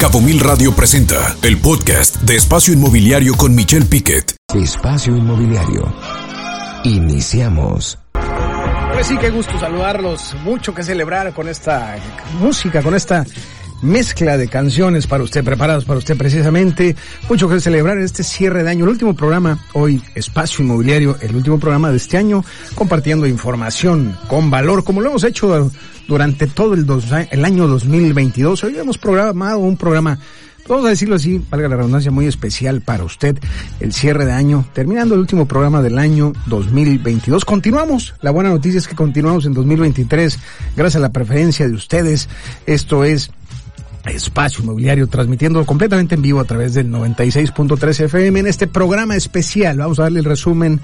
Cabo Mil Radio presenta el podcast de Espacio Inmobiliario con Michelle Piquet. Espacio Inmobiliario. Iniciamos. Pues sí, qué gusto saludarlos. Mucho que celebrar con esta música, con esta mezcla de canciones para usted, preparados para usted precisamente. Mucho que celebrar este cierre de año. El último programa, hoy Espacio Inmobiliario, el último programa de este año, compartiendo información con valor, como lo hemos hecho durante todo el, dos, el año 2022. Hoy hemos programado un programa vamos a decirlo así, valga la redundancia, muy especial para usted, el cierre de año, terminando el último programa del año 2022. Continuamos, la buena noticia es que continuamos en 2023, gracias a la preferencia de ustedes. Esto es Espacio Inmobiliario, transmitiendo completamente en vivo a través del 96.3 FM en este programa especial. Vamos a darle el resumen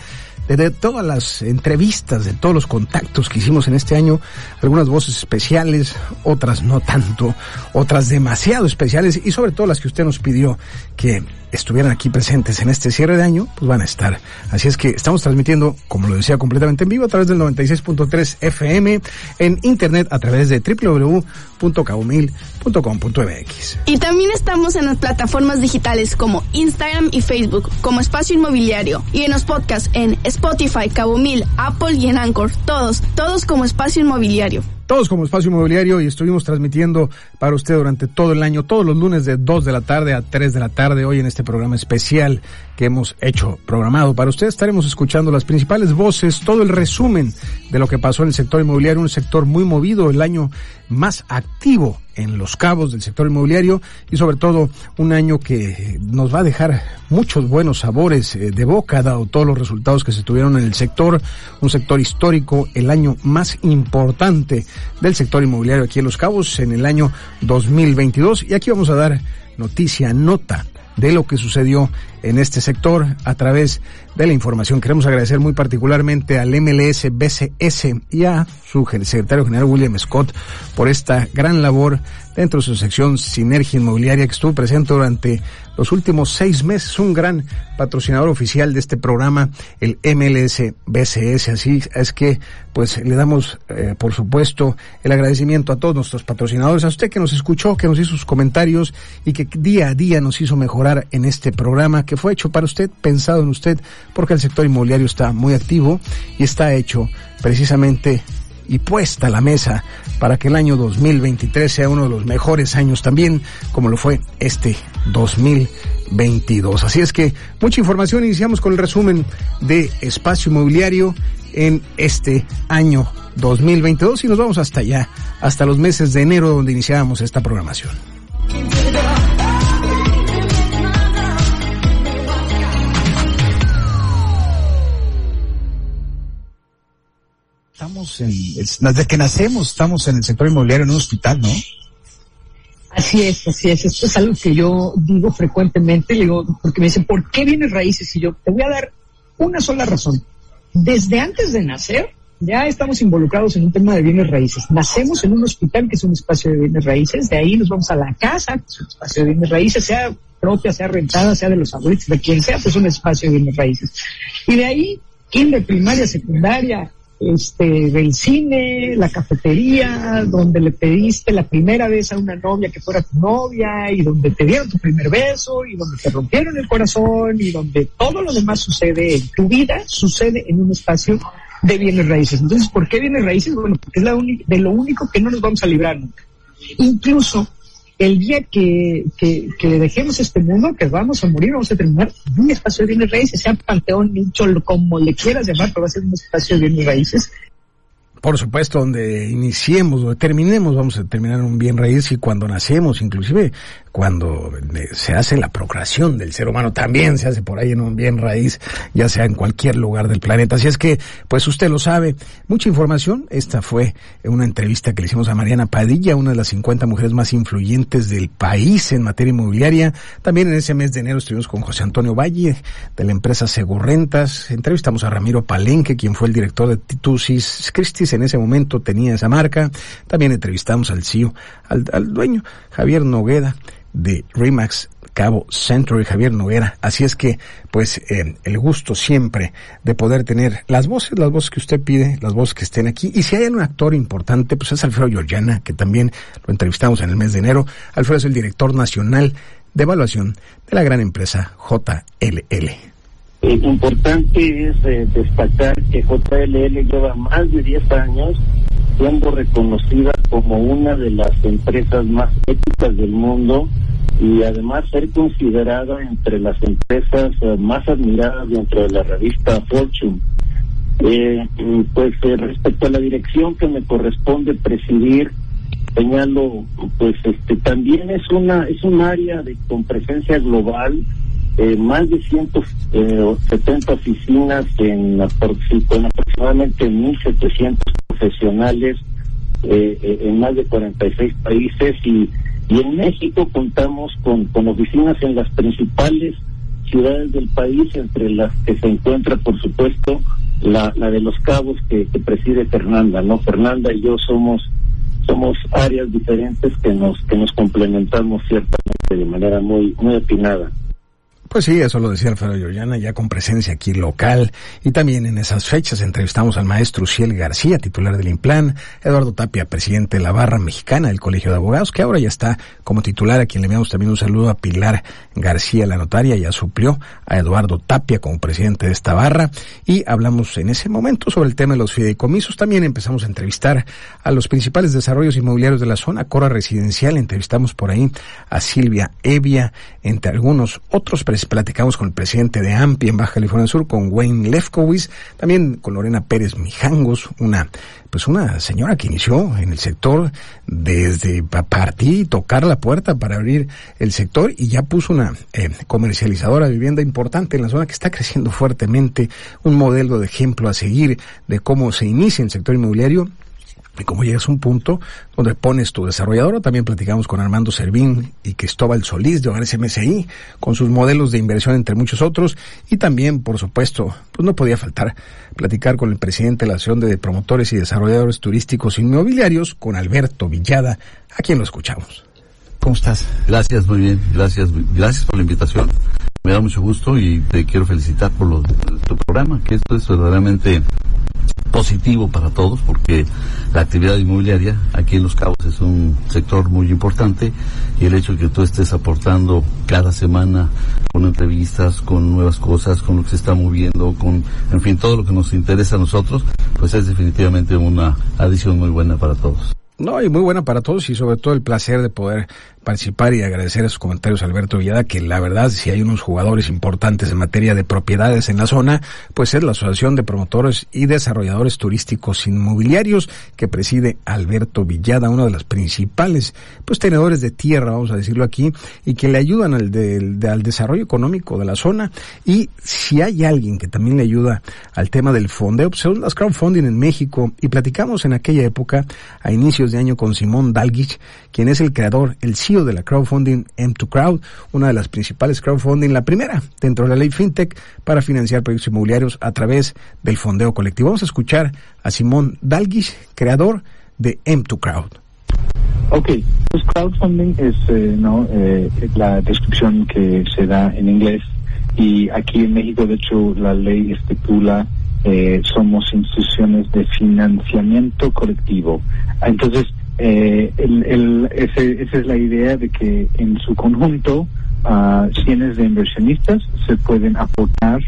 de, todas las entrevistas, de todos los contactos que hicimos en este año. Algunas voces especiales, otras no tanto, otras demasiado especiales y sobre todo las que usted nos pidió que estuvieran aquí presentes en este cierre de año, pues van a estar. Así es que estamos transmitiendo, como lo decía, completamente en vivo a través del 96.3 FM, en internet a través de www.cabomil.com.mx. Y también estamos en las plataformas digitales como Instagram y Facebook, como Espacio Inmobiliario, y en los podcasts en Cabo Mil, Apple y en Anchor, todos, todos como Espacio Inmobiliario todos como Espacio Inmobiliario y estuvimos transmitiendo para usted durante todo el año, todos los lunes de 2 de la tarde a 3 de la tarde, hoy en este programa especial que hemos hecho programado para usted. Estaremos escuchando las principales voces, todo el resumen de lo que pasó en el sector inmobiliario, un sector muy movido, el año más activo en los cabos del sector inmobiliario y sobre todo un año que nos va a dejar muchos buenos sabores eh, de boca dado todos los resultados que se tuvieron en el sector, un sector histórico, el año más importante del sector inmobiliario aquí en Los Cabos en el año 2022 y aquí vamos a dar noticia, nota de lo que sucedió en este sector a través de la información. Queremos agradecer muy particularmente al MLS BCS y a su secretario general William Scott por esta gran labor dentro de su sección Sinergia Inmobiliaria que estuvo presente durante los últimos seis meses, un gran patrocinador oficial de este programa, el MLS BCS. Así es que, pues, le damos, eh, por supuesto, el agradecimiento a todos nuestros patrocinadores, a usted que nos escuchó, que nos hizo sus comentarios y que día a día nos hizo mejorar en este programa que fue hecho para usted, pensado en usted, porque el sector inmobiliario está muy activo y está hecho precisamente y puesta a la mesa para que el año 2023 sea uno de los mejores años también, como lo fue este 2022. Así es que mucha información, iniciamos con el resumen de espacio inmobiliario en este año 2022 y nos vamos hasta allá, hasta los meses de enero donde iniciábamos esta programación. En, desde que nacemos estamos en el sector inmobiliario en un hospital, ¿no? Así es, así es. Esto es algo que yo digo frecuentemente, digo, porque me dicen, ¿por qué vienes raíces? Y yo te voy a dar una sola razón. Desde antes de nacer, ya estamos involucrados en un tema de bienes raíces. Nacemos en un hospital que es un espacio de bienes raíces, de ahí nos vamos a la casa, que es un espacio de bienes raíces, sea propia, sea rentada, sea de los abuelitos, de quien sea, pues es un espacio de bienes raíces. Y de ahí, kinder, primaria, secundaria, este, del cine, la cafetería, donde le pediste la primera vez a una novia que fuera tu novia y donde te dieron tu primer beso y donde te rompieron el corazón y donde todo lo demás sucede en tu vida, sucede en un espacio de bienes raíces. Entonces, ¿por qué bienes raíces? Bueno, porque es la de lo único que no nos vamos a librar nunca. Incluso el día que, que, que, dejemos este mundo, que vamos a morir, vamos a terminar un espacio de bienes raíces, sea panteón, nicho, como le quieras llamar, pero va a ser un espacio de bienes raíces por supuesto, donde iniciemos, donde terminemos, vamos a terminar un bien raíz y cuando nacemos, inclusive cuando se hace la procreación del ser humano, también se hace por ahí en un bien raíz, ya sea en cualquier lugar del planeta. Así es que, pues usted lo sabe, mucha información. Esta fue una entrevista que le hicimos a Mariana Padilla, una de las 50 mujeres más influyentes del país en materia inmobiliaria. También en ese mes de enero estuvimos con José Antonio Valle, de la empresa Segurrentas. Entrevistamos a Ramiro Palenque, quien fue el director de Titusis Christis en ese momento tenía esa marca. También entrevistamos al CEO, al, dueño, Javier Nogueda, de Remax Cabo Centro y Javier Noguera. Así es que, pues, eh, el gusto siempre de poder tener las voces, las voces que usted pide, las voces que estén aquí. Y si hay un actor importante, pues es Alfredo Georgiana, que también lo entrevistamos en el mes de enero. Alfredo es el director nacional de evaluación de la gran empresa JLL. Eh, importante es eh, destacar que JLL lleva más de 10 años siendo reconocida como una de las empresas más éticas del mundo y además ser considerada entre las empresas eh, más admiradas dentro de la revista Fortune. Pues respecto a la dirección que me corresponde presidir, señalo, pues este también es una es un área de con presencia global, más de 170 oficinas en, con aproximadamente 1.700 profesionales en más de 46 países y y en México contamos con, con oficinas en las principales ciudades del país, entre las que se encuentra, por supuesto, la, la de Los Cabos que, que preside Fernanda, ¿no? Fernanda y yo somos somos áreas diferentes que nos que nos complementamos ciertamente de manera muy muy atinada. Pues sí, eso lo decía Alfredo Llorana, ya con presencia aquí local. Y también en esas fechas entrevistamos al maestro Ciel García, titular del Implan, Eduardo Tapia, presidente de la Barra Mexicana del Colegio de Abogados, que ahora ya está como titular, a quien le enviamos también un saludo a Pilar García, la notaria, ya suplió a Eduardo Tapia como presidente de esta barra. Y hablamos en ese momento sobre el tema de los fideicomisos. También empezamos a entrevistar a los principales desarrollos inmobiliarios de la zona, Cora Residencial, entrevistamos por ahí a Silvia Evia, entre algunos otros presidentes platicamos con el presidente de AMPI en Baja California Sur, con Wayne Lefkowitz, también con Lorena Pérez Mijangos, una pues una señora que inició en el sector desde partir tocar la puerta para abrir el sector y ya puso una eh, comercializadora de vivienda importante en la zona que está creciendo fuertemente, un modelo de ejemplo a seguir de cómo se inicia el sector inmobiliario y como llegas a un punto donde pones tu desarrollador, también platicamos con Armando Servín y Cristóbal Solís de Hogares MSI, con sus modelos de inversión entre muchos otros, y también, por supuesto, pues no podía faltar platicar con el presidente de la Asociación de Promotores y Desarrolladores Turísticos Inmobiliarios, con Alberto Villada, a quien lo escuchamos. ¿Cómo estás? Gracias, muy bien, gracias, gracias por la invitación. Me da mucho gusto y te quiero felicitar por lo, tu programa, que esto es verdaderamente positivo para todos porque la actividad inmobiliaria aquí en Los Cabos es un sector muy importante y el hecho de que tú estés aportando cada semana con entrevistas, con nuevas cosas, con lo que se está moviendo, con, en fin, todo lo que nos interesa a nosotros, pues es definitivamente una adición muy buena para todos. No, y muy buena para todos y sobre todo el placer de poder participar y agradecer a sus comentarios Alberto Villada, que la verdad si hay unos jugadores importantes en materia de propiedades en la zona, pues es la Asociación de Promotores y Desarrolladores Turísticos Inmobiliarios que preside Alberto Villada, uno de los principales pues tenedores de tierra, vamos a decirlo aquí, y que le ayudan al, desarrollo económico de la zona. Y si hay alguien que también le ayuda al tema del fondeo, pues son las crowdfunding en México, y platicamos en aquella época, a inicios de año, con Simón Dalgich, quien es el creador, el CEO de la crowdfunding M2Crowd, una de las principales crowdfunding, la primera dentro de la ley FinTech para financiar proyectos inmobiliarios a través del fondeo colectivo. Vamos a escuchar a Simón Dalgish, creador de M2Crowd. Ok, pues crowdfunding es eh. Eh, la descripción que se da en inglés y aquí en México de hecho la ley estipula eh, somos instituciones de financiamiento colectivo. Entonces, eh, el, esa es la idea de que en su conjunto uh, cientos de inversionistas se pueden aportar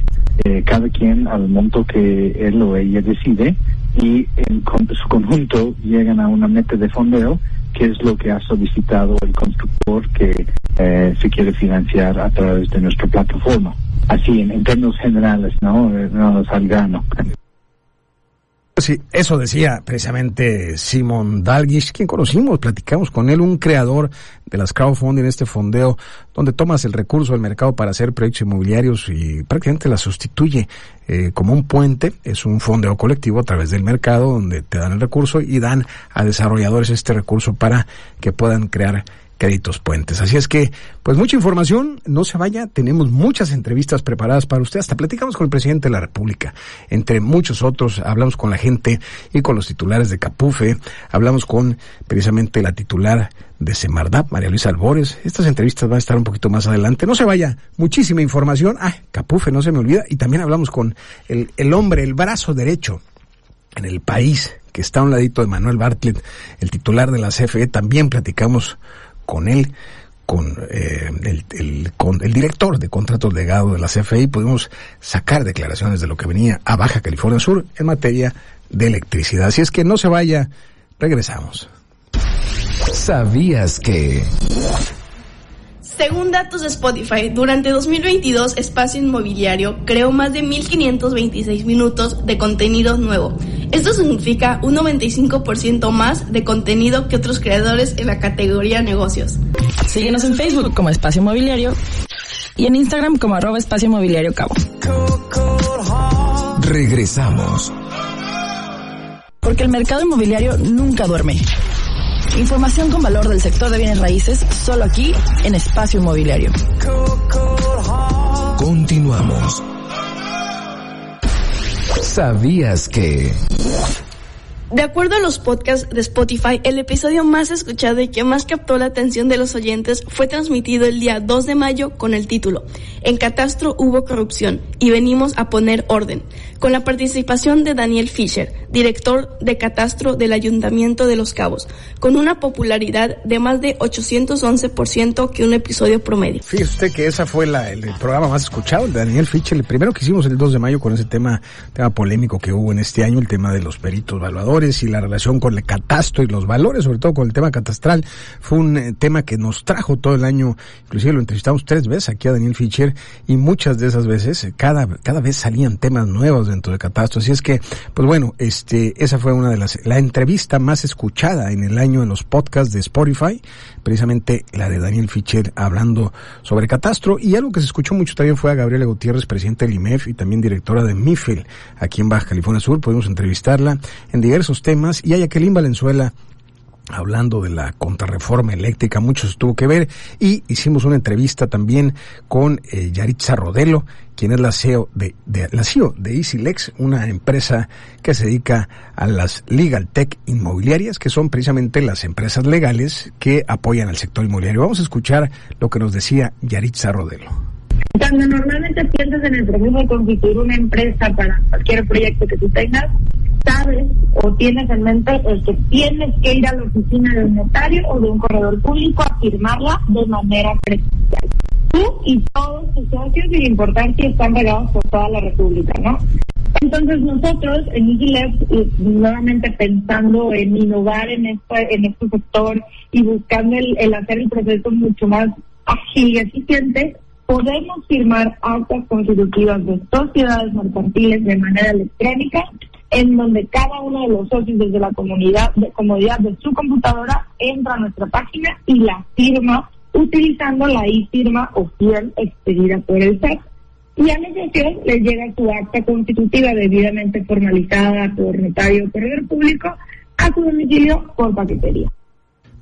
eh, cada quien al monto que él o ella decide y en su conjunto llegan a una meta de fondeo que es lo que ha solicitado el constructor que eh, se quiere financiar a través de nuestra plataforma. Así, en, términos generales, ¿no? Eh, no. Sí, eso decía precisamente Simon Dalgish, quien conocimos, platicamos con él, un creador de las crowdfunding, este fondeo, donde tomas el recurso del mercado para hacer proyectos inmobiliarios y prácticamente la sustituye eh, como un puente, es un fondeo colectivo a través del mercado donde te dan el recurso y dan a desarrolladores este recurso para que puedan crear Créditos Puentes. Así es que, pues mucha información, no se vaya, tenemos muchas entrevistas preparadas para usted, hasta platicamos con el presidente de la República, entre muchos otros, hablamos con la gente y con los titulares de Capufe, hablamos con precisamente la titular de Semardap, María Luisa Albores. Estas entrevistas van a estar un poquito más adelante. No se vaya, muchísima información. Ah, Capufe, no se me olvida. Y también hablamos con el, el hombre, el brazo derecho en el país, que está a un ladito de Manuel Bartlett, el titular de la CFE. También platicamos con él con, eh, con el director de contratos legado de la CFE y pudimos sacar declaraciones de lo que venía a Baja California Sur en materia de electricidad. Así es que no se vaya, regresamos. ¿Sabías que? Según datos de Spotify, durante 2022 Espacio Inmobiliario creó más de 1.526 minutos de contenido nuevo. Esto significa un 95% más de contenido que otros creadores en la categoría negocios. Síguenos en Facebook como Espacio Inmobiliario y en Instagram como arroba Espacio Inmobiliario Cabo. Regresamos. Porque el mercado inmobiliario nunca duerme. Información con valor del sector de bienes raíces solo aquí en Espacio Inmobiliario. Continuamos. ¿Sabías que? De acuerdo a los podcasts de Spotify, el episodio más escuchado y que más captó la atención de los oyentes fue transmitido el día 2 de mayo con el título En Catastro hubo corrupción y venimos a poner orden, con la participación de Daniel Fisher, director de Catastro del Ayuntamiento de Los Cabos, con una popularidad de más de 811% que un episodio promedio. Fíjese que esa fue la, el, el, programa más escuchado, el de Daniel Fisher, el primero que hicimos el 2 de mayo con ese tema, tema polémico que hubo en este año, el tema de los peritos evaluadores y la relación con el catastro y los valores, sobre todo con el tema catastral, fue un eh, tema que nos trajo todo el año, inclusive lo entrevistamos tres veces aquí a Daniel Fischer y muchas de esas veces, eh, cada, cada vez salían temas nuevos dentro de catastro, así es que, pues bueno, este, esa fue una de las, la entrevista más escuchada en el año en los podcasts de Spotify, precisamente la de Daniel Fischer hablando sobre catastro. Y algo que se escuchó mucho también fue a Gabriela Gutiérrez, presidente del IMEF y también directora de MIFEL aquí en Baja California Sur, pudimos entrevistarla en diversos temas y a Jacqueline Valenzuela hablando de la contrarreforma eléctrica, mucho tuvo que ver y hicimos una entrevista también con eh, Yaritza Rodelo, quien es la CEO de, de, la CEO de EasyLex, una empresa que se dedica a las legal tech inmobiliarias, que son precisamente las empresas legales que apoyan al sector inmobiliario. Vamos a escuchar lo que nos decía Yaritza Rodelo. Cuando normalmente piensas en el proceso de constituir una empresa para cualquier proyecto que tú tengas, sabes o tienes en mente el que tienes que ir a la oficina de un notario o de un corredor público a firmarla de manera presencial. Tú y todos tus socios, sin importar si están regados por toda la República, ¿no? Entonces nosotros en EasyLab, nuevamente pensando en innovar en este, en este sector y buscando el, el hacer el proceso mucho más ágil y eficiente, podemos firmar actas constitutivas de sociedades mercantiles de manera electrónica en donde cada uno de los socios desde la comunidad de comodidad de su computadora entra a nuestra página y la firma utilizando la e-firma o fiel expedida por el SAT. Y a la socios les llega su acta constitutiva debidamente formalizada por notario o corredor público a su domicilio por paquetería.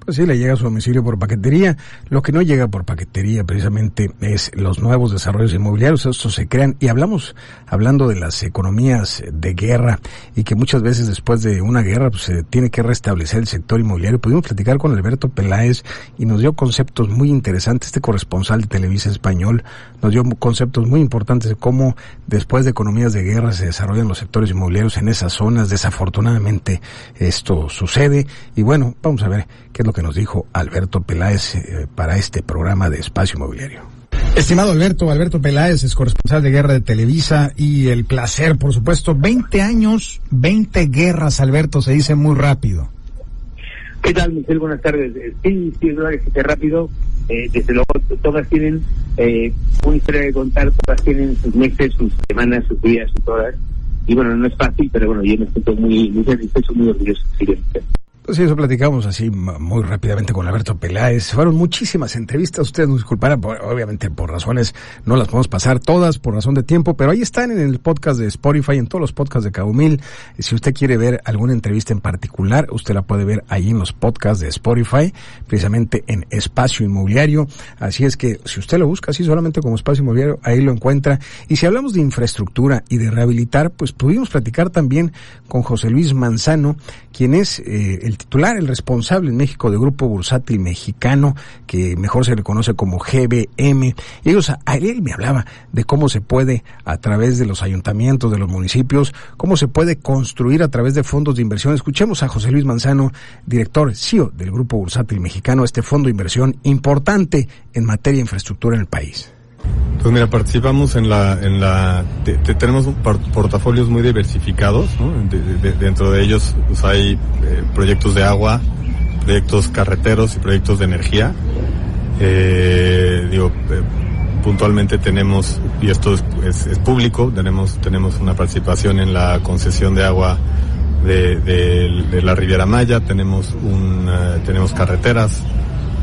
Pues sí, le llega a su domicilio por paquetería. Lo que no llega por paquetería precisamente es los nuevos desarrollos inmobiliarios. Estos se crean y hablamos, hablando de las economías de guerra y que muchas veces después de una guerra pues, se tiene que restablecer el sector inmobiliario. Pudimos platicar con Alberto Peláez y nos dio conceptos muy interesantes. Este corresponsal de Televisa Español nos dio conceptos muy importantes de cómo después de economías de guerra se desarrollan los sectores inmobiliarios en esas zonas. Desafortunadamente esto sucede y bueno, vamos a ver qué es lo que nos dijo Alberto Peláez eh, para este programa de Espacio Inmobiliario. Estimado Alberto, Alberto Peláez es corresponsal de guerra de Televisa y el placer, por supuesto, 20 años, 20 guerras, Alberto, se dice muy rápido. ¿Qué tal, Michelle? Buenas tardes. Sí, sí, es verdad que se dice rápido. Eh, desde luego, todas tienen eh, una historia que contar, todas tienen sus meses, sus semanas, sus días, sus horas. Y bueno, no es fácil, pero bueno, yo me siento muy, muy satisfecho, muy orgulloso. Sí, Pues eso platicamos así muy rápidamente con Alberto Peláez. Fueron muchísimas entrevistas, ustedes nos disculparán, obviamente por razones no las podemos pasar todas por razón de tiempo, pero ahí están en el podcast de Spotify, en todos los podcasts de Cabo Mil. Si usted quiere ver alguna entrevista en particular, usted la puede ver ahí en los podcasts de Spotify, precisamente en Espacio Inmobiliario. Así es que si usted lo busca así solamente como Espacio Inmobiliario, ahí lo encuentra. Y si hablamos de infraestructura y de rehabilitar, pues pudimos platicar también con José Luis Manzano, quien es eh, el titular, el responsable en México de Grupo Bursátil Mexicano, que mejor se le conoce como GBM. Y ellos, a él me hablaba de cómo se puede, a través de los ayuntamientos, de los municipios, cómo se puede construir a través de fondos de inversión. Escuchemos a José Luis Manzano, director CEO del Grupo Bursátil Mexicano, este fondo de inversión importante en materia de infraestructura en el país. Pues mira, participamos en la, en la, tenemos portafolios muy diversificados, ¿no? dentro de ellos pues, hay eh, proyectos de agua, proyectos carreteros y proyectos de energía. Eh, digo, eh, puntualmente tenemos, y esto es, público, tenemos, tenemos una participación en la concesión de agua de, de, la Riviera Maya, tenemos un, tenemos carreteras,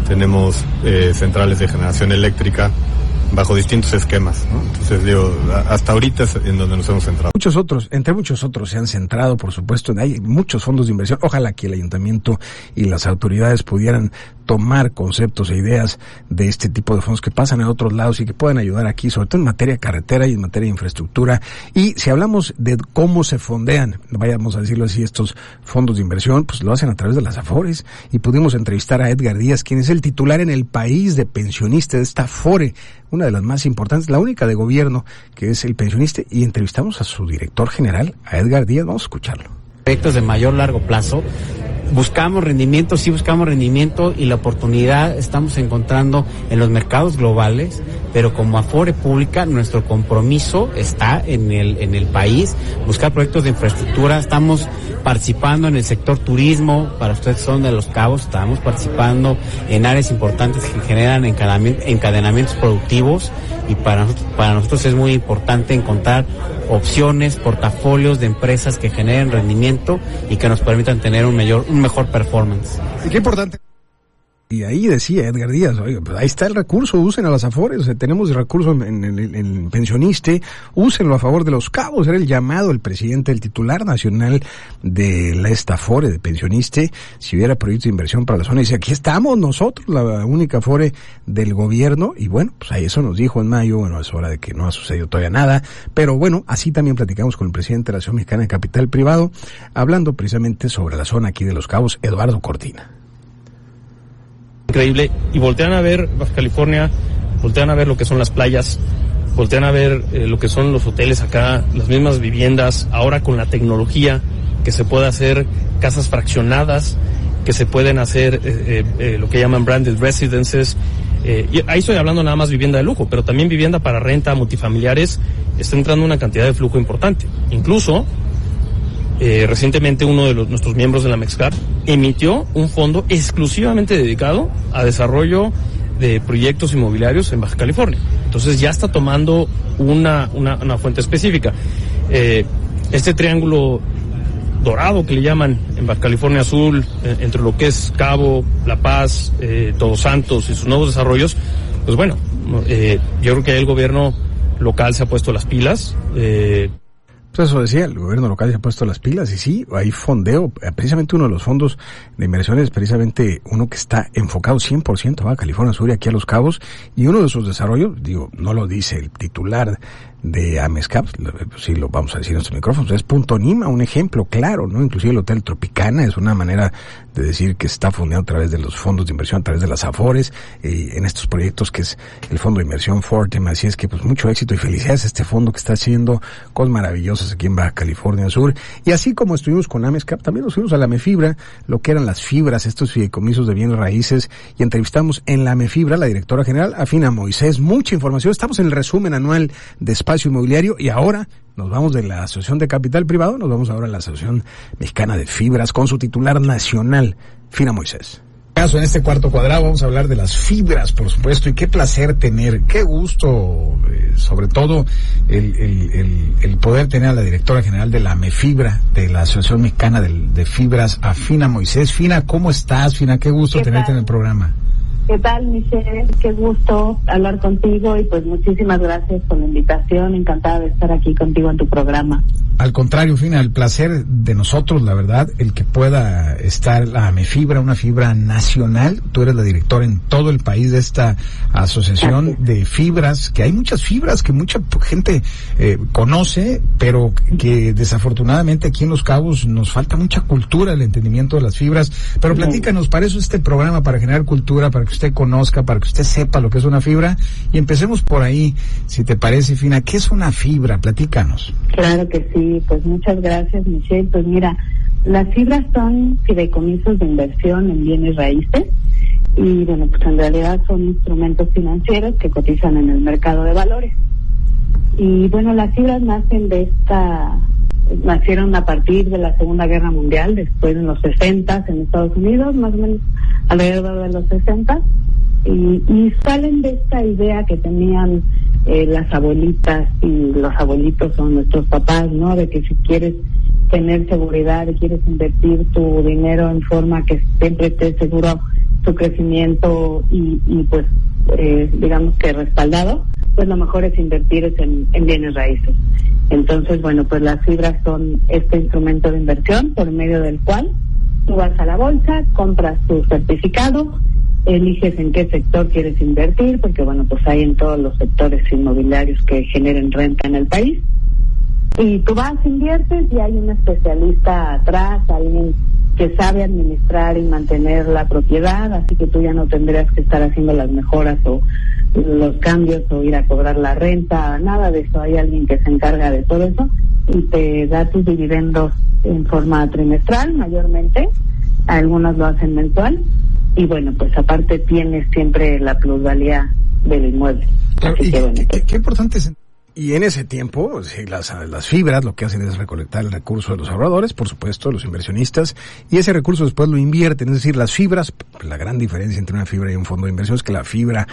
tenemos centrales de generación eléctrica, bajo distintos esquemas. ¿no? Entonces, digo, hasta ahorita es en donde nos hemos centrado. Muchos otros, entre muchos otros, se han centrado, por supuesto, hay muchos fondos de inversión. Ojalá que el ayuntamiento y las autoridades pudieran tomar conceptos e ideas de este tipo de fondos que pasan en otros lados y que pueden ayudar aquí, sobre todo en materia de carretera y en materia de infraestructura. Y si hablamos de cómo se fondean, vayamos a decirlo así, estos fondos de inversión, pues lo hacen a través de las AFORES. Y pudimos entrevistar a Edgar Díaz, quien es el titular en el país de pensionistas de esta AFORE, una de las más importantes, la única de gobierno que es el pensionista. Y entrevistamos a su director general, a Edgar Díaz. Vamos a escucharlo. Proyectos de mayor largo plazo buscamos rendimiento, sí buscamos rendimiento y la oportunidad estamos encontrando en los mercados globales, pero como Afore Pública nuestro compromiso está en el, en el país, buscar proyectos de infraestructura, estamos participando en el sector turismo, para ustedes son de los cabos, estamos participando en áreas importantes que generan encadenamientos productivos y para para nosotros es muy importante encontrar opciones, portafolios de empresas que generen rendimiento y que nos permitan tener un mayor, un mejor performance. Qué importante y ahí decía Edgar Díaz, pues ahí está el recurso, usen a las afores, tenemos recurso en, el pensionista, úsenlo a favor de los cabos, era el llamado el presidente, el titular nacional de la Estafore, de pensionista, si hubiera proyecto de inversión para la zona, y dice, aquí estamos nosotros, la única afore del gobierno, y bueno, pues ahí eso nos dijo en mayo, bueno, es hora de que no ha sucedido todavía nada, pero bueno, así también platicamos con el presidente de la Asociación Mexicana de Capital Privado, hablando precisamente sobre la zona aquí de los cabos, Eduardo Cortina increíble y voltean a ver Baja California, voltean a ver lo que son las playas, voltean a ver eh, lo que son los hoteles acá, las mismas viviendas, ahora con la tecnología que se puede hacer casas fraccionadas, que se pueden hacer eh, eh, lo que llaman branded residences. y ahí estoy hablando nada más vivienda de lujo, pero también vivienda para renta, multifamiliares, está entrando una cantidad de flujo importante. Incluso eh, recientemente uno de los, nuestros miembros de la MEXCAR emitió un fondo exclusivamente dedicado a desarrollo de proyectos inmobiliarios en Baja California. Entonces ya está tomando una, una, fuente específica. Eh, este triángulo dorado que le llaman en Baja California Azul, eh, entre lo que es Cabo, La Paz, Todos Santos y sus nuevos desarrollos, pues bueno, yo creo que el gobierno local se ha puesto las pilas. Pues eso decía, el gobierno local se ha puesto las pilas y sí, hay fondeo, precisamente uno de los fondos de inversiones, precisamente uno que está enfocado 100% a California Sur y aquí a Los Cabos, y uno de sus desarrollos, digo, no lo dice el titular de Amescap, si lo vamos a decir en estos micrófonos, es Punto Nima, un ejemplo claro, ¿no? Inclusive el Hotel Tropicana es una manera de decir que está fundado a través de los fondos de inversión, a través de las AFORES, eh, en estos proyectos que es el Fondo de Inversión Fortem, así es que pues mucho éxito y felicidades a este fondo que está haciendo cosas maravillosas aquí en Baja California Sur, y así como estuvimos con Amescap, también nos fuimos a la Mefibra, lo que eran las fibras, estos fideicomisos de bienes raíces, y entrevistamos en la Mefibra la directora general, Afina Moisés, mucha información, estamos en el resumen anual de Espacio Inmobiliario y ahora nos vamos de la Asociación de Capital Privado, nos vamos ahora a la Asociación Mexicana de Fibras con su titular nacional, Fina Moisés caso en este cuarto cuadrado vamos a hablar de las fibras, por supuesto, y qué placer tener, qué gusto eh, sobre todo el, el, el, el, poder tener a la directora general de la MEFibra, de la Asociación Mexicana de, de Fibras, a Fina Moisés. Fina, ¿cómo estás? Fina, qué gusto tenerte en el programa. ¿Qué tal, Michelle? Qué gusto hablar contigo y pues muchísimas gracias por la invitación. Encantada de estar aquí contigo en tu programa. Al contrario, Fina, el placer de nosotros, la verdad, el que pueda estar la AMEFibra, una fibra nacional. Tú eres la directora en todo el país de esta asociación de fibras, que hay muchas fibras que mucha gente eh, conoce, pero que desafortunadamente aquí en Los Cabos nos falta mucha cultura, el entendimiento de las fibras. Pero platícanos, para eso este programa, para generar cultura, para que usted conozca, para que usted sepa lo que es una fibra. Y empecemos por ahí, si te parece, Fina, ¿qué es una fibra? Platícanos. Claro que sí pues muchas gracias, Michelle. Pues mira, las fibras son fideicomisos de inversión en bienes raíces y bueno, pues en realidad son instrumentos financieros que cotizan en el mercado de valores. Y bueno, las fibras nacen de esta, nacieron a partir de la Segunda Guerra Mundial, después en los 60 en Estados Unidos, más o menos alrededor de los 60, y, y salen de esta idea que tenían eh, las abuelitas y los abuelitos son nuestros papás, ¿no? De que si quieres tener seguridad y quieres invertir tu dinero en forma que siempre esté seguro tu crecimiento y, y pues eh, digamos que respaldado, pues lo mejor es invertir en, en bienes raíces. Entonces, bueno, pues las fibras son este instrumento de inversión por medio del cual tú vas a la bolsa, compras tu certificado, eliges en qué sector quieres invertir, porque bueno, pues hay en todos los sectores inmobiliarios que generen renta en el país. Y tú vas, inviertes y hay un especialista atrás, alguien que sabe administrar y mantener la propiedad, así que tú ya no tendrías que estar haciendo las mejoras o los cambios o ir a cobrar la renta, nada de eso. Hay alguien que se encarga de todo eso y te da tus dividendos en forma trimestral mayormente, algunos lo hacen mensual y bueno, pues aparte tienes siempre la plusvalía del inmueble. qué, importante es y en ese tiempo, las, las fibras lo que hacen es recolectar el recurso de los ahorradores, por supuesto, los inversionistas, y ese recurso después lo invierten. Es decir, las fibras, la gran diferencia entre una fibra y un fondo de inversión es que la fibra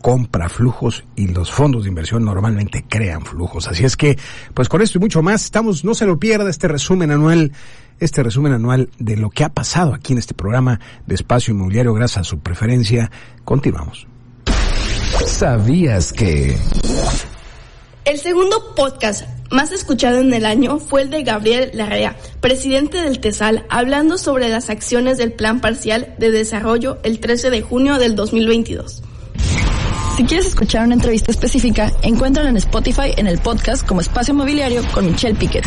compra flujos y los fondos de inversión normalmente crean flujos. Así es que, pues con esto y mucho más, estamos, no se lo pierda este resumen anual este resumen anual de lo que ha pasado aquí en este programa de Espacio Inmobiliario gracias a su preferencia. Continuamos. ¿Sabías que... El segundo podcast más escuchado en el año fue el de Gabriel Larrea, presidente del TESAL, hablando sobre las acciones del Plan Parcial de Desarrollo el 13 de junio del 2022. Si quieres escuchar una entrevista específica, encuéntrala en Spotify en el podcast como Espacio Mobiliario con Michelle Piquet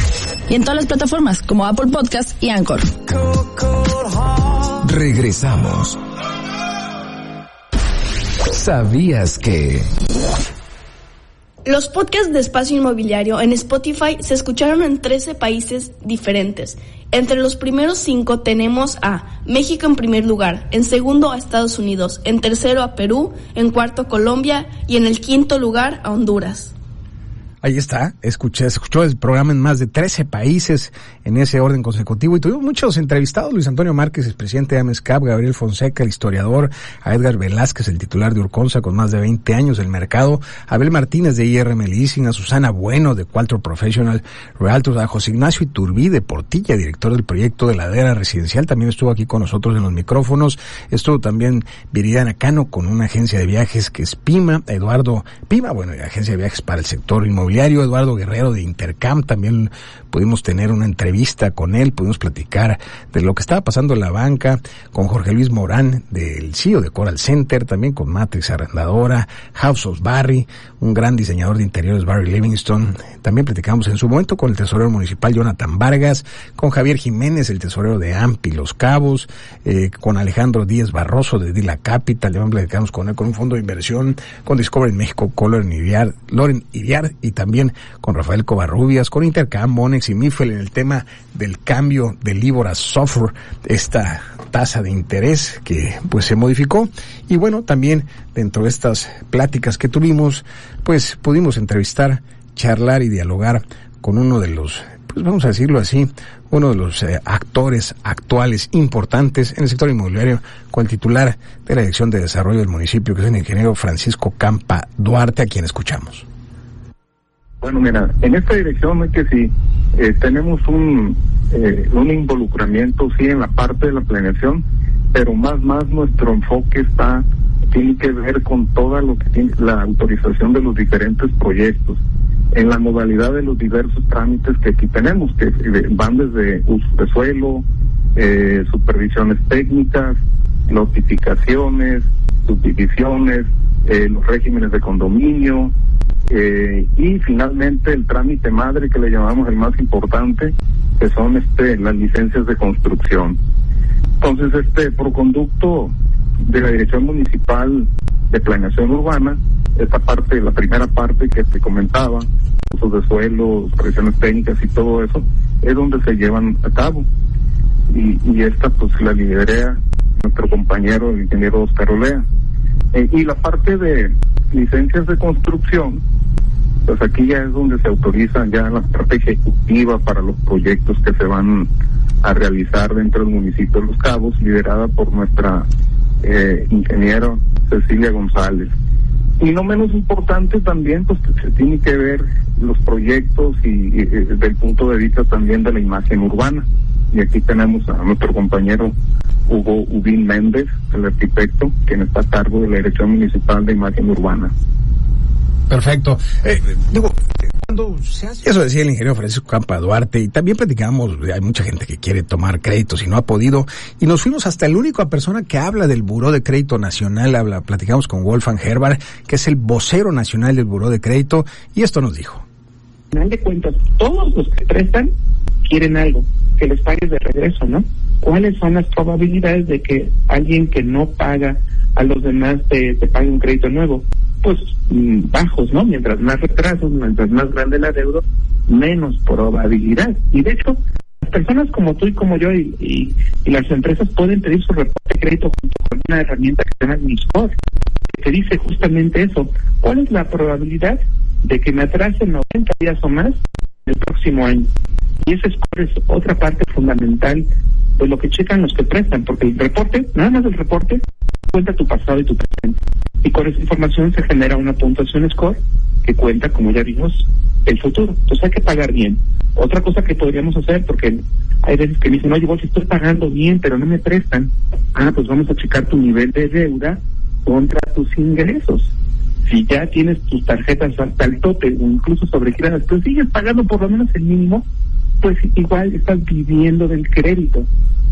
y en todas las plataformas como Apple Podcast y Anchor. Regresamos. ¿Sabías que... Los podcasts de espacio inmobiliario en Spotify se escucharon en 13 países diferentes. Entre los primeros cinco tenemos a México en primer lugar, en segundo a Estados Unidos, en tercero a Perú, en cuarto Colombia y en el quinto lugar a Honduras. Ahí está, escuché, escuchó el programa en más de 13 países en ese orden consecutivo y tuvimos muchos entrevistados, Luis Antonio Márquez, el presidente de AMESCAP, Gabriel Fonseca, el historiador, a Edgar Velázquez, el titular de Urconza con más de 20 años del mercado, Abel Martínez de IRM Leasing, a Susana Bueno de Qualtro Professional Realtors, a José Ignacio Iturbí de Portilla, director del proyecto de ladera residencial, también estuvo aquí con nosotros en los micrófonos, estuvo también Viridiana Cano con una agencia de viajes que es Pima, Eduardo Pima, bueno, agencia de viajes para el sector inmobiliario, Eduardo Guerrero de Intercam, también pudimos tener una entrevista con él, pudimos platicar de lo que estaba pasando en la banca, con Jorge Luis Morán del CEO de Coral Center, también con Matrix Arrendadora, House of Barry, un gran diseñador de interiores Barry Livingston, también platicamos en su momento con el tesorero municipal Jonathan Vargas, con Javier Jiménez, el tesorero de AMPI Los Cabos, eh, con Alejandro Díez Barroso de Dila Capital, también platicamos con él con un fondo de inversión, con Discovery México, Color Idiar, Loren Idiar y también con Rafael Covarrubias, con Intercam, Monex y Mifel en el tema del cambio del Libora Software, esta tasa de interés que pues se modificó. Y bueno, también dentro de estas pláticas que tuvimos, pues pudimos entrevistar, charlar y dialogar con uno de los pues vamos a decirlo así, uno de los eh, actores actuales importantes en el sector inmobiliario, con el titular de la Dirección de Desarrollo del municipio, que es el ingeniero Francisco Campa Duarte, a quien escuchamos. Bueno, mira, en esta dirección es que sí, eh, tenemos un, eh, un involucramiento, sí, en la parte de la planeación, pero más, más nuestro enfoque está, tiene que ver con toda lo que tiene la autorización de los diferentes proyectos, en la modalidad de los diversos trámites que aquí tenemos, que eh, van desde uso de suelo, eh, supervisiones técnicas, notificaciones, subdivisiones, eh, los regímenes de condominio, eh, y finalmente el trámite madre que le llamamos el más importante, que son este las licencias de construcción. Entonces, este por conducto de la Dirección Municipal de Planeación Urbana, esta parte, la primera parte que te comentaba, usos de suelo, supervisiones técnicas y todo eso, es donde se llevan a cabo. Y, y esta pues la liderea nuestro compañero el ingeniero Oscar Olea. Eh, y la parte de licencias de construcción, pues aquí ya es donde se autoriza ya la parte ejecutiva para los proyectos que se van a realizar dentro del municipio de Los Cabos, liderada por nuestra eh, ingeniera Cecilia González. Y no menos importante también, pues que se tiene que ver los proyectos y, y, punto de vista también de la imagen urbana. Y aquí tenemos a nuestro compañero Hugo Ubín Méndez, el arquitecto, quien está a cargo de la Dirección Municipal de Imagen Urbana. Perfecto. Eh, digo, cuando se hace... Eso decía el ingeniero Francisco Campa Duarte y también platicamos, hay mucha gente que quiere tomar créditos y no ha podido y nos fuimos hasta el único persona que habla del Buró de Crédito Nacional, habla, platicamos con Wolfgang Herbar, que es el vocero nacional del Buró de Crédito y esto nos dijo. Al final de cuentas, todos los que prestan quieren algo, que les pagues de regreso, ¿no? ¿Cuáles son las probabilidades de que alguien que no paga a los demás te, pague un crédito nuevo? Pues mm, bajos, ¿no? Mientras más retrasos, mientras más grande la deuda, menos probabilidad. Y de hecho, las personas como tú y como yo y, y, y las empresas pueden pedir su reporte de crédito junto con una herramienta que se llama MISCOR, que te dice justamente eso. ¿Cuál es la probabilidad de que me atrasen 90 días o más el próximo año? Y ese score es otra parte fundamental de lo que checan los que prestan, porque el reporte, nada más el reporte, cuenta tu pasado y tu presente. Y con esa información se genera una puntuación score que cuenta, como ya vimos, el futuro. Entonces hay que pagar bien. Otra cosa que podríamos hacer, porque hay veces que me dicen, oye, vos estoy pagando bien, pero no me prestan. Ah, pues vamos a checar tu nivel de deuda contra tus ingresos. Si ya tienes tus tarjetas hasta el tope o incluso sobregiradas, pero sigues pagando por lo menos el mínimo, pues igual estás viviendo del crédito.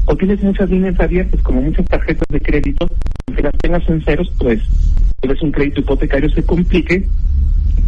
O tienes muchas líneas abiertas, como muchas tarjetas de crédito, que las tengas en ceros, pues tal un crédito hipotecario se complique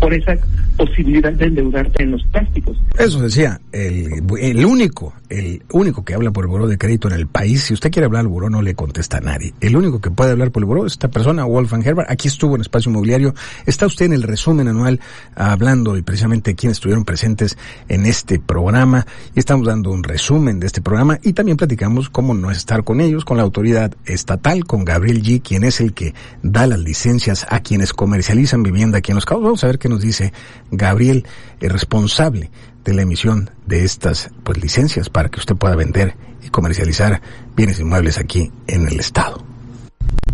por esa posibilidad de endeudarte en los plásticos. Eso decía, el, el único, el único que habla por el buró de crédito en el país, si usted quiere hablar al buró no le contesta a nadie. El único que puede hablar por el buró es esta persona, Wolfgang Herbert. Aquí estuvo en Espacio Inmobiliario. Está usted en el resumen anual hablando y precisamente quienes estuvieron presentes en este programa. Y estamos dando un resumen de este programa y también platicamos cómo no estar con ellos, con la autoridad estatal, con Gabriel G., quien es el que da las licencias a quienes comercializan vivienda aquí en los cabos. Vamos a ver qué nos dice Gabriel, el responsable de la emisión de estas pues, licencias para que usted pueda vender y comercializar bienes inmuebles aquí en el estado.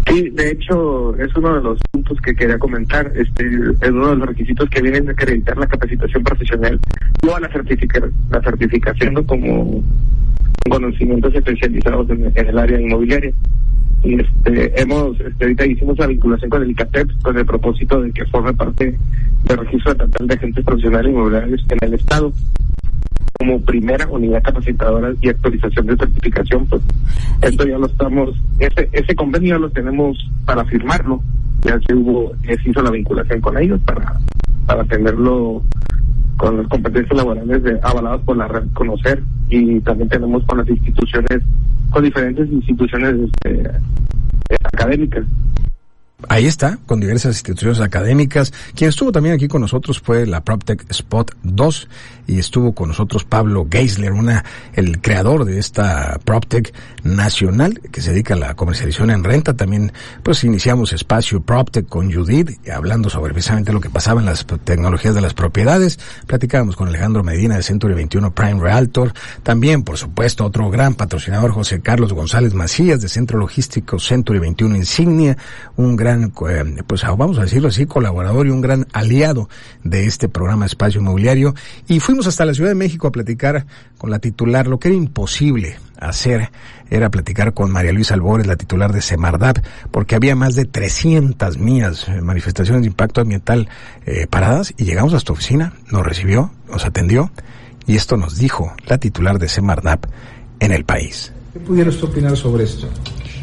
Sí, de hecho es uno de los puntos que quería comentar. Este es uno de los requisitos que vienen de acreditar la capacitación profesional o a la, certifica, la certificación como conocimientos especializados en, en el área inmobiliaria y este hemos este, ahorita hicimos la vinculación con el ICATEP con el propósito de que forme parte del registro estatal de agentes profesionales inmobiliarios en el estado. Como primera unidad capacitadora y actualización de certificación pues esto ya lo estamos ese ese convenio ya lo tenemos para firmarlo. Ya se hubo se hizo la vinculación con ellos para para tenerlo con las competencias laborales de, avaladas por la red conocer. Y también tenemos con las instituciones con diferentes instituciones este, académicas. Ahí está, con diversas instituciones académicas. Quien estuvo también aquí con nosotros fue la PropTech Spot 2 y estuvo con nosotros Pablo Geisler, una, el creador de esta PropTech nacional que se dedica a la comercialización en renta. También pues iniciamos espacio PropTech con Judith, hablando sobre precisamente lo que pasaba en las tecnologías de las propiedades. Platicábamos con Alejandro Medina de Century 21 Prime Realtor. También, por supuesto, otro gran patrocinador, José Carlos González Macías de Centro Logístico Century 21 Insignia, un gran gran, eh, pues vamos a decirlo así, colaborador y un gran aliado de este programa Espacio Inmobiliario. Y fuimos hasta la Ciudad de México a platicar con la titular, lo que era imposible hacer era platicar con María Luisa Albores, la titular de Semardap, porque había más de 300 mías eh, manifestaciones de impacto ambiental eh, paradas y llegamos a su oficina, nos recibió, nos atendió y esto nos dijo la titular de Semardap en el país. ¿Qué pudieras opinar sobre esto?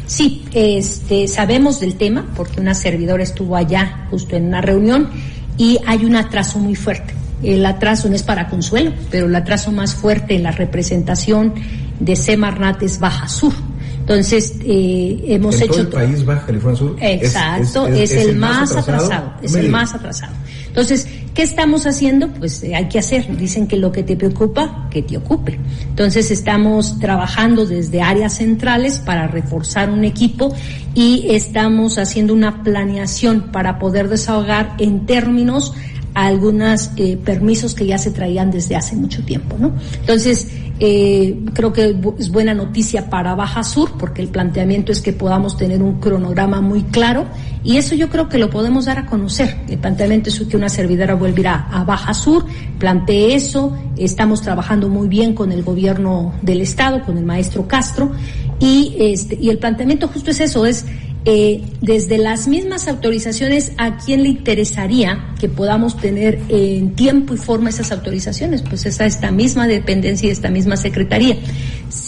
Sí, este, sabemos del tema porque una servidora estuvo allá justo en una reunión y hay un atraso muy fuerte. El atraso no es para consuelo, pero el atraso más fuerte en la representación de Semarnat es Baja Sur. Entonces, eh, hemos ¿En hecho... Todo el país Baja California Sur. Exacto, es, el, más atrasado, es el más atrasado. Entonces, ¿qué estamos haciendo? Pues eh, hay que hacer. Dicen que lo que te preocupa, que te ocupe. Entonces, estamos trabajando desde áreas centrales para reforzar un equipo y estamos haciendo una planeación para poder desahogar en términos algunos eh, permisos que ya se traían desde hace mucho tiempo, ¿no? Entonces, eh, creo que es buena noticia para Baja Sur porque el planteamiento es que podamos tener un cronograma muy claro y eso yo creo que lo podemos dar a conocer. El planteamiento es que una servidora vuelva a, Baja Sur, plantee eso, estamos trabajando muy bien con el gobierno del estado, con el maestro Castro y, este, y el planteamiento justo es eso, es eh, desde las mismas autorizaciones, ¿a quién le interesaría que podamos tener en tiempo y forma esas autorizaciones? Pues esa esta misma dependencia y esta misma secretaría.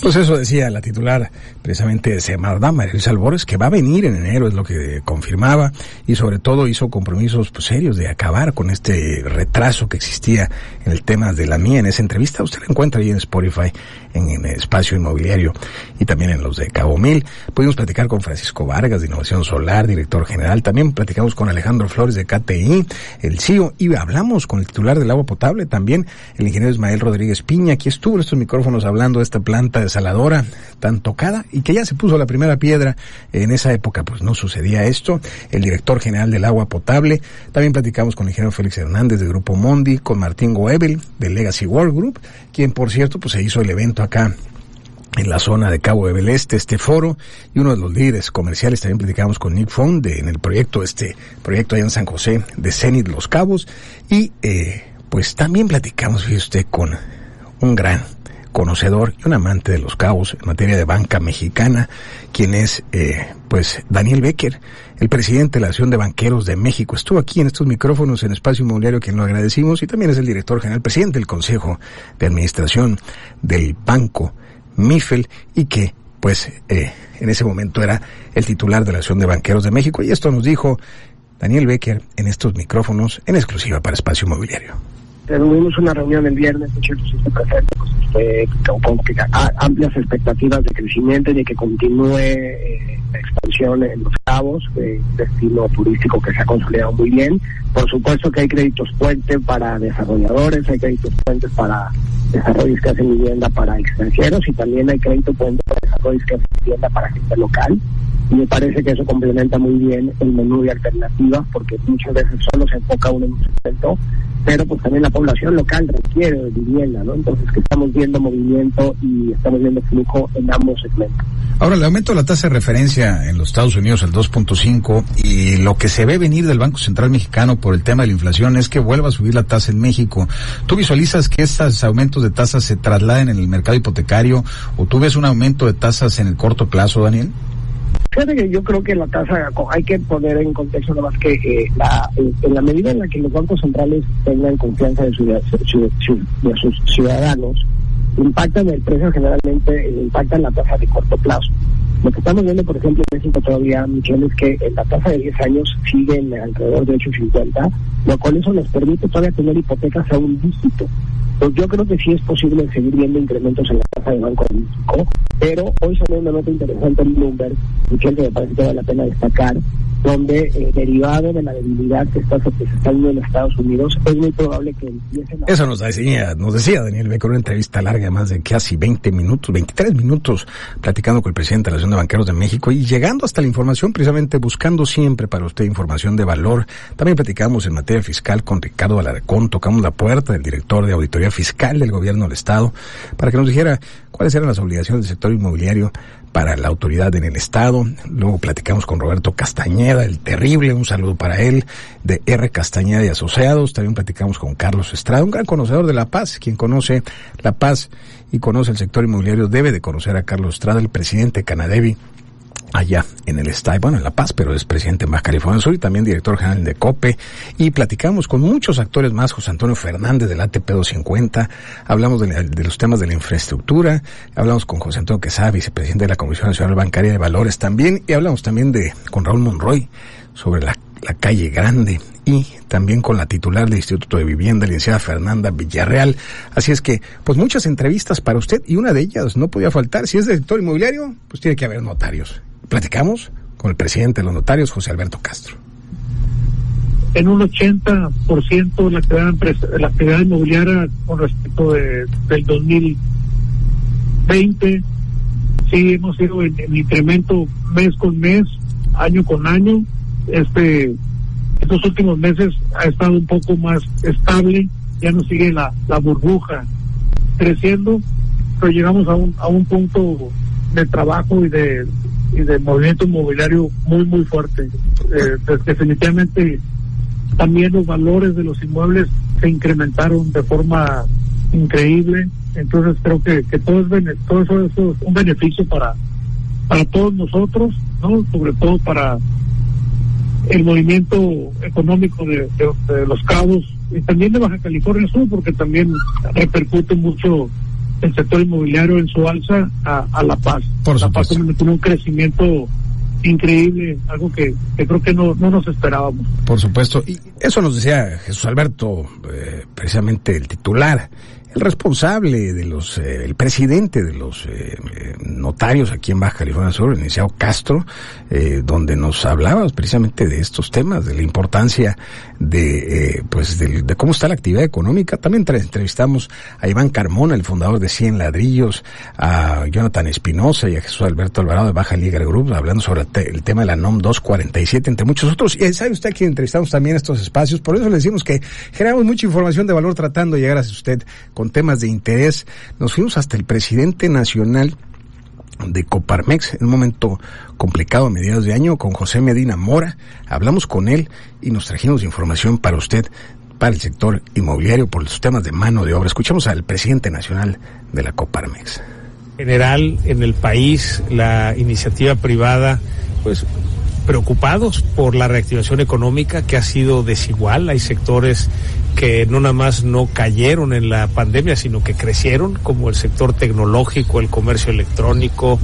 Pues eso decía la titular precisamente de Semarda, María Luisa Albores, que va a venir en enero, es lo que confirmaba, y sobre todo hizo compromisos pues, serios de acabar con este retraso que existía en el tema de la mía en esa entrevista. Usted la encuentra ahí en Spotify, en, en Espacio Inmobiliario y también en los de Cabo Mil. Pudimos platicar con Francisco Vargas de Innovación Solar, director general. También platicamos con Alejandro Flores de KTI, el CEO, y hablamos con el titular del agua potable también, el ingeniero Ismael Rodríguez Piña. Aquí estuvo en estos micrófonos hablando de esta planta desaladora tan tocada y que ya se puso la primera piedra. En esa época pues no sucedía esto. El director general del agua potable. También platicamos con el ingeniero Félix Hernández de Grupo Mondi, con Martín Goebel de Legacy World Group, quien por cierto pues se hizo el evento acá en la zona de Cabo de Beleste, este foro, y uno de los líderes comerciales, también platicamos con Nick Fond en el proyecto, este proyecto allá en San José de Zenit Los Cabos, y eh, pues también platicamos, fíjese usted, con un gran conocedor y un amante de los cabos en materia de banca mexicana, quien es, eh, pues, Daniel Becker, el presidente de la Asociación de Banqueros de México. Estuvo aquí en estos micrófonos en Espacio Inmobiliario, quien lo agradecimos, y también es el director general, presidente del Consejo de Administración del Banco Mifel, y que, pues, eh, en ese momento era el titular de la Asociación de Banqueros de México. Y esto nos dijo Daniel Becker en estos micrófonos en exclusiva para Espacio Inmobiliario tuvimos una reunión el viernes, mucho presente, pues, este, con, amplias expectativas de crecimiento y de que continúe eh, la expansión en los cabos, de destino turístico que se ha consolidado muy bien. Por supuesto que hay créditos puentes para desarrolladores, hay créditos puentes para desarrollos que hacen vivienda para extranjeros y también hay crédito puente para desarrollos que hacen vivienda para gente local. Me parece que eso complementa muy bien el menú de alternativas porque muchas veces solo se enfoca uno en un segmento pero pues también la población local requiere de vivienda, ¿no? Entonces que estamos viendo movimiento y estamos viendo flujo en ambos segmentos. Ahora, el aumento de la tasa de referencia en los Estados Unidos, el 2.5, y lo que se ve venir del Banco Central Mexicano por el tema de la inflación es que vuelva a subir la tasa en México. ¿Tú visualizas que estos aumentos de tasas se trasladen en el mercado hipotecario o tú ves un aumento de tasas en el corto plazo, Daniel? Fíjate que yo creo que la tasa, hay que poner en contexto nada más que eh, la, en la medida en la que los bancos centrales tengan confianza de, sus ciudadanos, impactan el precio generalmente, eh, impactan la tasa de corto plazo. Lo que estamos viendo, por ejemplo, en México todavía, Michelle, es que la tasa de 10 años sigue en alrededor de 8.50, lo cual eso nos permite todavía tener hipotecas a un dígito. Pues yo creo que sí es posible seguir viendo incrementos en la tasa de Banco de México, pero hoy salió una nota interesante en Bloomberg, Michelle, que me parece que vale la pena destacar, donde eh, derivado de la debilidad que está viendo en Estados Unidos, es muy probable que empiecen a... Eso nos decía, nos decía Daniel Becker, una entrevista larga, más de casi 20 minutos, 23 minutos, platicando con el presidente de la Asociación de Banqueros de México y llegando hasta la información, precisamente buscando siempre para usted información de valor. También platicamos en materia fiscal con Ricardo Alarcón, tocamos la puerta del director de Auditoría Fiscal del Gobierno del Estado, para que nos dijera cuáles eran las obligaciones del sector inmobiliario para la autoridad en el Estado. Luego platicamos con Roberto Castañeda, el terrible, un saludo para él, de R. Castañeda y Asociados. También platicamos con Carlos Estrada, un gran conocedor de La Paz. Quien conoce La Paz y conoce el sector inmobiliario debe de conocer a Carlos Estrada, el presidente de Canadevi allá en el estado, bueno, en La Paz, pero es presidente de Baja California Sur y también director general de COPE. Y platicamos con muchos actores más, José Antonio Fernández del ATP 250, hablamos de, de, los temas de la infraestructura, hablamos con José Antonio Quesada, vicepresidente de la Comisión Nacional Bancaria de Valores también, y hablamos también de con Raúl Monroy sobre la, la calle Grande y también con la titular del Instituto de Vivienda, licenciada Fernanda Villarreal. Así es que, pues muchas entrevistas para usted y una de ellas no podía faltar. Si es del sector inmobiliario, pues tiene que haber notarios. Platicamos con el presidente de los notarios, José Alberto Castro. En un 80% la actividad, la actividad inmobiliaria con respecto de, del 2020, sí hemos ido en, en incremento mes con mes, año con año. Este estos últimos meses ha estado un poco más estable, ya no sigue la, la burbuja creciendo, pero llegamos a un, a un punto de trabajo y de, y de movimiento inmobiliario muy, muy fuerte. Eh, definitivamente también los valores de los inmuebles se incrementaron de forma increíble, entonces creo que, que todo, es, todo eso, eso es un beneficio para, para todos nosotros, ¿no? sobre todo para el movimiento económico de, de, de, los cabos y también de Baja California Sur, porque también repercute mucho el sector inmobiliario en su alza a, a La Paz. Por la Paz tiene un crecimiento increíble, algo que, que creo que no, no, nos esperábamos. Por supuesto, y eso nos decía Jesús Alberto, eh, precisamente el titular el responsable de los, eh, el presidente de los eh, notarios aquí en Baja California Sur, el licenciado Castro, eh, donde nos hablaba precisamente de estos temas, de la importancia de, pues, de, de, cómo está la actividad económica. También entrevistamos a Iván Carmona, el fundador de Cien Ladrillos, a Jonathan Espinosa y a Jesús Alberto Alvarado de Baja Liga Group, hablando sobre el tema de la NOM 247, entre muchos otros. Y sabe usted que entrevistamos también estos espacios, por eso le decimos que generamos mucha información de valor tratando de llegar a usted con temas de interés. Nos fuimos hasta el presidente nacional de Coparmex en un momento complicado a mediados de año con José Medina Mora. Hablamos con él y nos trajimos información para usted para el sector inmobiliario por los temas de mano de obra. Escuchamos al presidente nacional de la Coparmex. General en el país, la iniciativa privada, pues preocupados por la reactivación económica que ha sido desigual. Hay sectores que no nada más no cayeron en la pandemia, sino que crecieron, como el sector tecnológico, el comercio electrónico,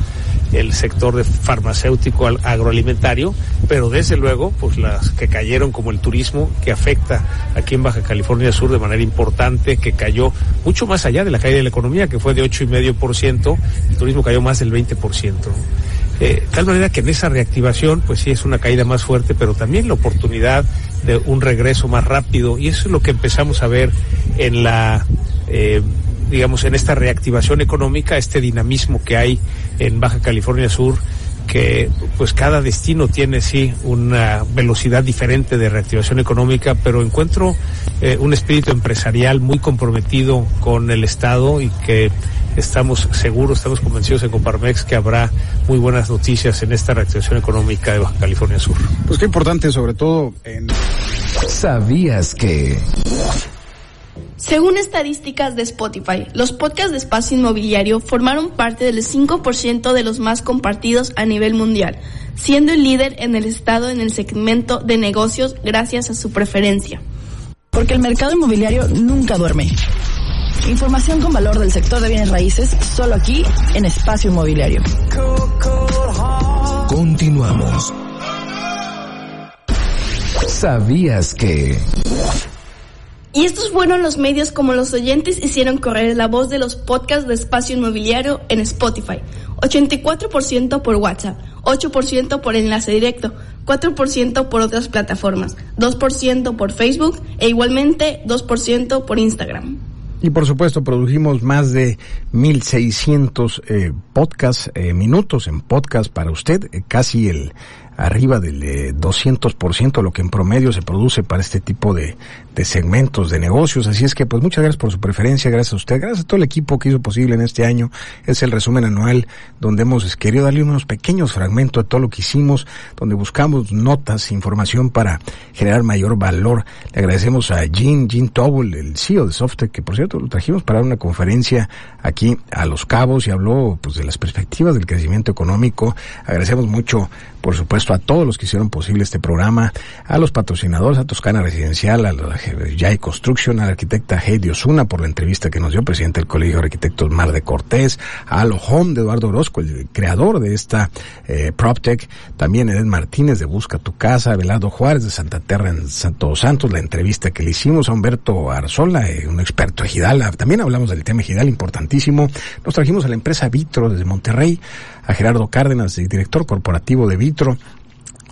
el sector farmacéutico, agroalimentario, pero desde luego, pues las que cayeron como el turismo, que afecta aquí en Baja California Sur de manera importante, que cayó mucho más allá de la caída de la economía, que fue de ocho y medio por ciento, el turismo cayó más del 20 por ciento. Eh, tal manera que en esa reactivación, pues sí es una caída más fuerte, pero también la oportunidad de un regreso más rápido, y eso es lo que empezamos a ver en la, eh, digamos, en esta reactivación económica, este dinamismo que hay en Baja California Sur, que pues cada destino tiene sí una velocidad diferente de reactivación económica, pero encuentro eh, un espíritu empresarial muy comprometido con el Estado y que estamos seguros, estamos convencidos en Coparmex que habrá muy buenas noticias en esta reactivación económica de Baja California Sur. Pues qué importante, sobre todo en... ¿Sabías que... Según estadísticas de Spotify, los podcasts de espacio inmobiliario formaron parte del 5% de los más compartidos a nivel mundial, siendo el líder en el estado en el segmento de negocios gracias a su preferencia. Porque el mercado inmobiliario nunca duerme. Información con valor del sector de bienes raíces solo aquí en Espacio Inmobiliario. Continuamos. ¿Sabías que... Y estos fueron los medios como los oyentes hicieron correr la voz de los podcasts de espacio inmobiliario en Spotify. 84% por WhatsApp, 8% por enlace directo, 4% por otras plataformas, 2% por Facebook e igualmente 2% por Instagram. Y por supuesto produjimos más de 1600 eh, podcast eh, minutos en podcast para usted, eh, casi el arriba del eh, 200%, lo que en promedio se produce para este tipo de, de segmentos de negocios. Así es que, pues muchas gracias por su preferencia, gracias a usted, gracias a todo el equipo que hizo posible en este año. Es el resumen anual donde hemos querido darle unos pequeños fragmentos de todo lo que hicimos, donde buscamos notas, información para generar mayor valor. Le agradecemos a Jean, Jean Tobel, el CEO de Softec, que por cierto lo trajimos para una conferencia aquí a Los Cabos y habló pues de las perspectivas del crecimiento económico. Agradecemos mucho, por supuesto, a todos los que hicieron posible este programa, a los patrocinadores, a Toscana Residencial, a la Jai Construction, a la arquitecta Heidi Osuna por la entrevista que nos dio, presidente del Colegio de Arquitectos Mar de Cortés, a Alo Home de Eduardo Orozco, el creador de esta eh, PropTech, también Edén Martínez de Busca tu Casa, Velado Juárez de Santa Terra en Santo Santos, la entrevista que le hicimos a Humberto Arzola, eh, un experto ejidal, también hablamos del tema ejidal importantísimo, nos trajimos a la empresa Vitro desde Monterrey, a Gerardo Cárdenas, director corporativo de Vitro,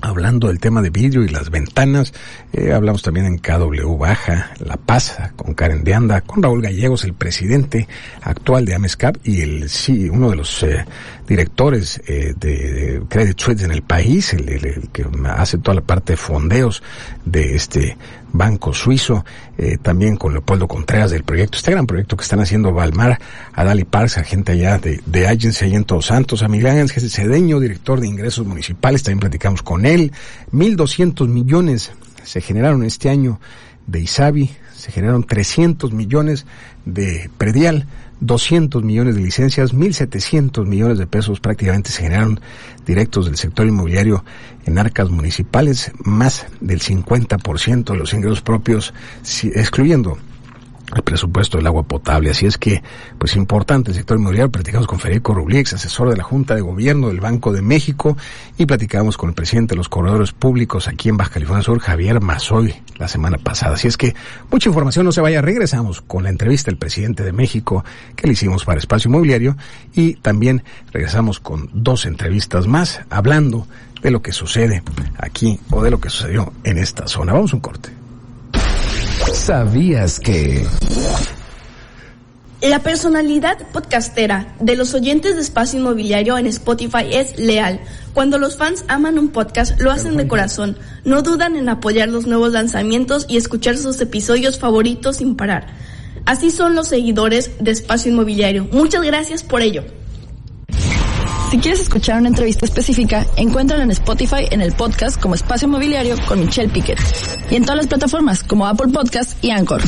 hablando del tema de vidrio y las ventanas. Eh, hablamos también en KW Baja, La Paz, con Karen de Anda, con Raúl Gallegos, el presidente actual de Amescap y el sí, uno de los eh, directores eh, de, Credit Suisse en el país, el, el, que hace toda la parte de fondeos de este banco suizo, eh, también con Leopoldo Contreras del proyecto, este gran proyecto que están haciendo Valmar, a Dali Parks, a gente allá de, de Agency allá en Todos Santos, a Miguel Ángel Cedeño, director de ingresos municipales, también platicamos con él, 1.200 millones se generaron este año de Isabi, se generaron 300 millones de predial, 200 millones de licencias, 1.700 millones de pesos prácticamente se generaron directos del sector inmobiliario en arcas municipales, más del 50% de los ingresos propios, excluyendo el presupuesto del agua potable. Así es que, pues importante el sector inmobiliario. Platicamos con Federico Rublix, asesor de la Junta de Gobierno del Banco de México, y platicamos con el presidente de los corredores públicos aquí en Baja California Sur, Javier Mazoy, la semana pasada. Así es que, mucha información, no se vaya. Regresamos con la entrevista del presidente de México que le hicimos para Espacio Inmobiliario y también regresamos con dos entrevistas más hablando de lo que sucede aquí o de lo que sucedió en esta zona. Vamos a un corte. ¿Sabías que... La personalidad podcastera de los oyentes de Espacio Inmobiliario en Spotify es leal. Cuando los fans aman un podcast, lo hacen de corazón. No dudan en apoyar los nuevos lanzamientos y escuchar sus episodios favoritos sin parar. Así son los seguidores de Espacio Inmobiliario. Muchas gracias por ello. Si quieres escuchar una entrevista específica, encuéntrala en Spotify en el podcast como Espacio Mobiliario con Michelle Piquet. Y en todas las plataformas como Apple Podcast y Anchor.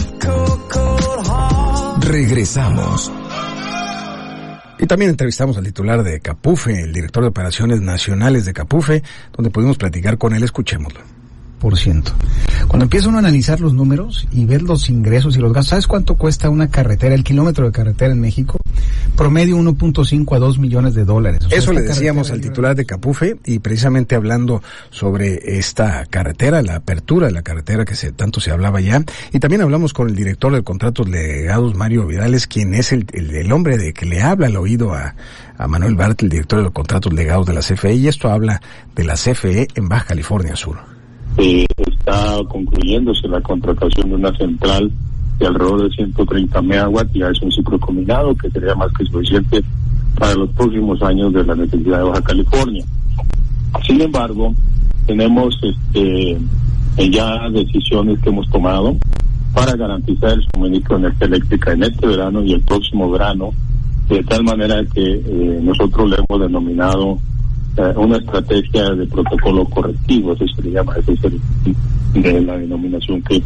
Regresamos. Y también entrevistamos al titular de Capufe, el director de operaciones nacionales de Capufe, donde pudimos platicar con él. Escuchémoslo. Cuando empieza uno a analizar los números y ver los ingresos y los gastos, ¿sabes cuánto cuesta una carretera, el kilómetro de carretera en México? Promedio 1.5 a 2 millones de dólares. O sea, Eso le decíamos al titular de Capufe y precisamente hablando sobre esta carretera, la apertura de la carretera que se, tanto se hablaba ya. Y también hablamos con el director de contratos legados, Mario Vidales, quien es el, el, el hombre de que le habla al oído a, a Manuel Bart, el director de los contratos legados de la CFE. Y esto habla de la CFE en Baja California Sur. Eh, está concluyéndose la contratación de una central de alrededor de 130 megawatts, ya es un ciclo combinado que sería más que suficiente para los próximos años de la necesidad de Baja California. Sin embargo, tenemos este, ya decisiones que hemos tomado para garantizar el suministro de energía eléctrica en este verano y el próximo verano, de tal manera que eh, nosotros le hemos denominado una estrategia de protocolo correctivo, eso se le llama, eso es el, de la denominación que...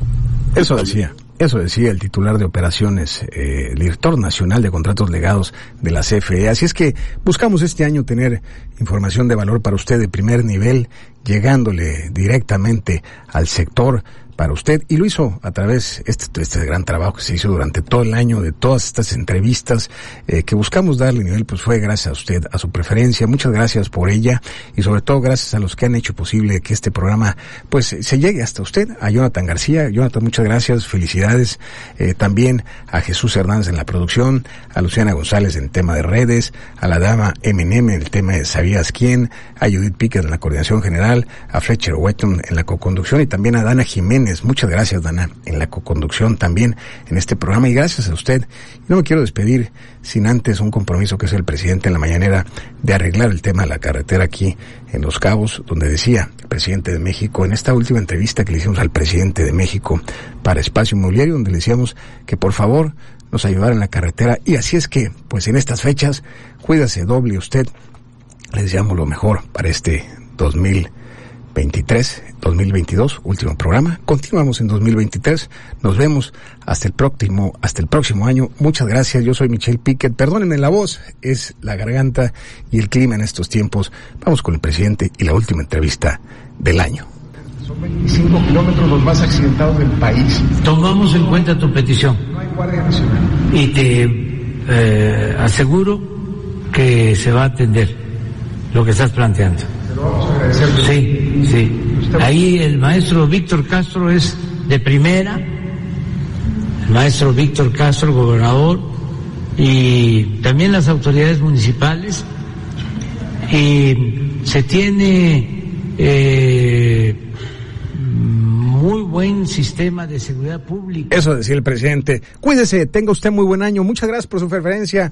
Eso decía. Eso decía el titular de operaciones, eh, el director nacional de contratos legados de la CFE. Así es que buscamos este año tener información de valor para usted de primer nivel, llegándole directamente al sector para usted y lo hizo a través de este, este gran trabajo que se hizo durante todo el año de todas estas entrevistas eh, que buscamos darle nivel pues fue gracias a usted a su preferencia. Muchas gracias por ella y sobre todo gracias a los que han hecho posible que este programa pues se llegue hasta usted a Jonathan García. Jonathan muchas gracias felicidades eh, también a Jesús Hernández en la producción a Luciana González en tema de redes a la dama MNM en el tema de sabías quién a Judith Piquet en la coordinación general A Fletcher Wetton en la coconducción y también a Dana Jiménez. Muchas gracias, Dana, en la coconducción también en este programa y gracias a usted. no me quiero despedir sin antes un compromiso que es el presidente en la mañanera de arreglar el tema de la carretera aquí en Los Cabos, donde decía el presidente de México, en esta última entrevista que le hicimos al presidente de México para Espacio Inmobiliario, donde le decíamos que por favor nos ayudara en la carretera. Y así es que, pues en estas fechas, cuídase doble usted. Les deseamos lo mejor para este 2023, 2022, último programa. Continuamos en 2023. Nos vemos hasta el próximo, hasta el próximo año. Muchas gracias. Yo soy Michelle Piquet. Perdónenme la voz, es la garganta y el clima en estos tiempos. Vamos con el presidente y la última entrevista del año. Son 25 kilómetros los más accidentados del país. Tomamos en cuenta tu petición. No hay Guardia Nacional. Y te eh, aseguro que se va a atender lo que estás planteando. Te lo vamos a agradecer. Sí, sí. Ahí el maestro Víctor Castro es de primera, el maestro Víctor Castro, gobernador, y también las autoridades municipales. Y se tiene eh, muy buen sistema de seguridad pública. Eso decía el presidente. Cuídese, tenga usted muy buen año. Muchas gracias por su preferencia.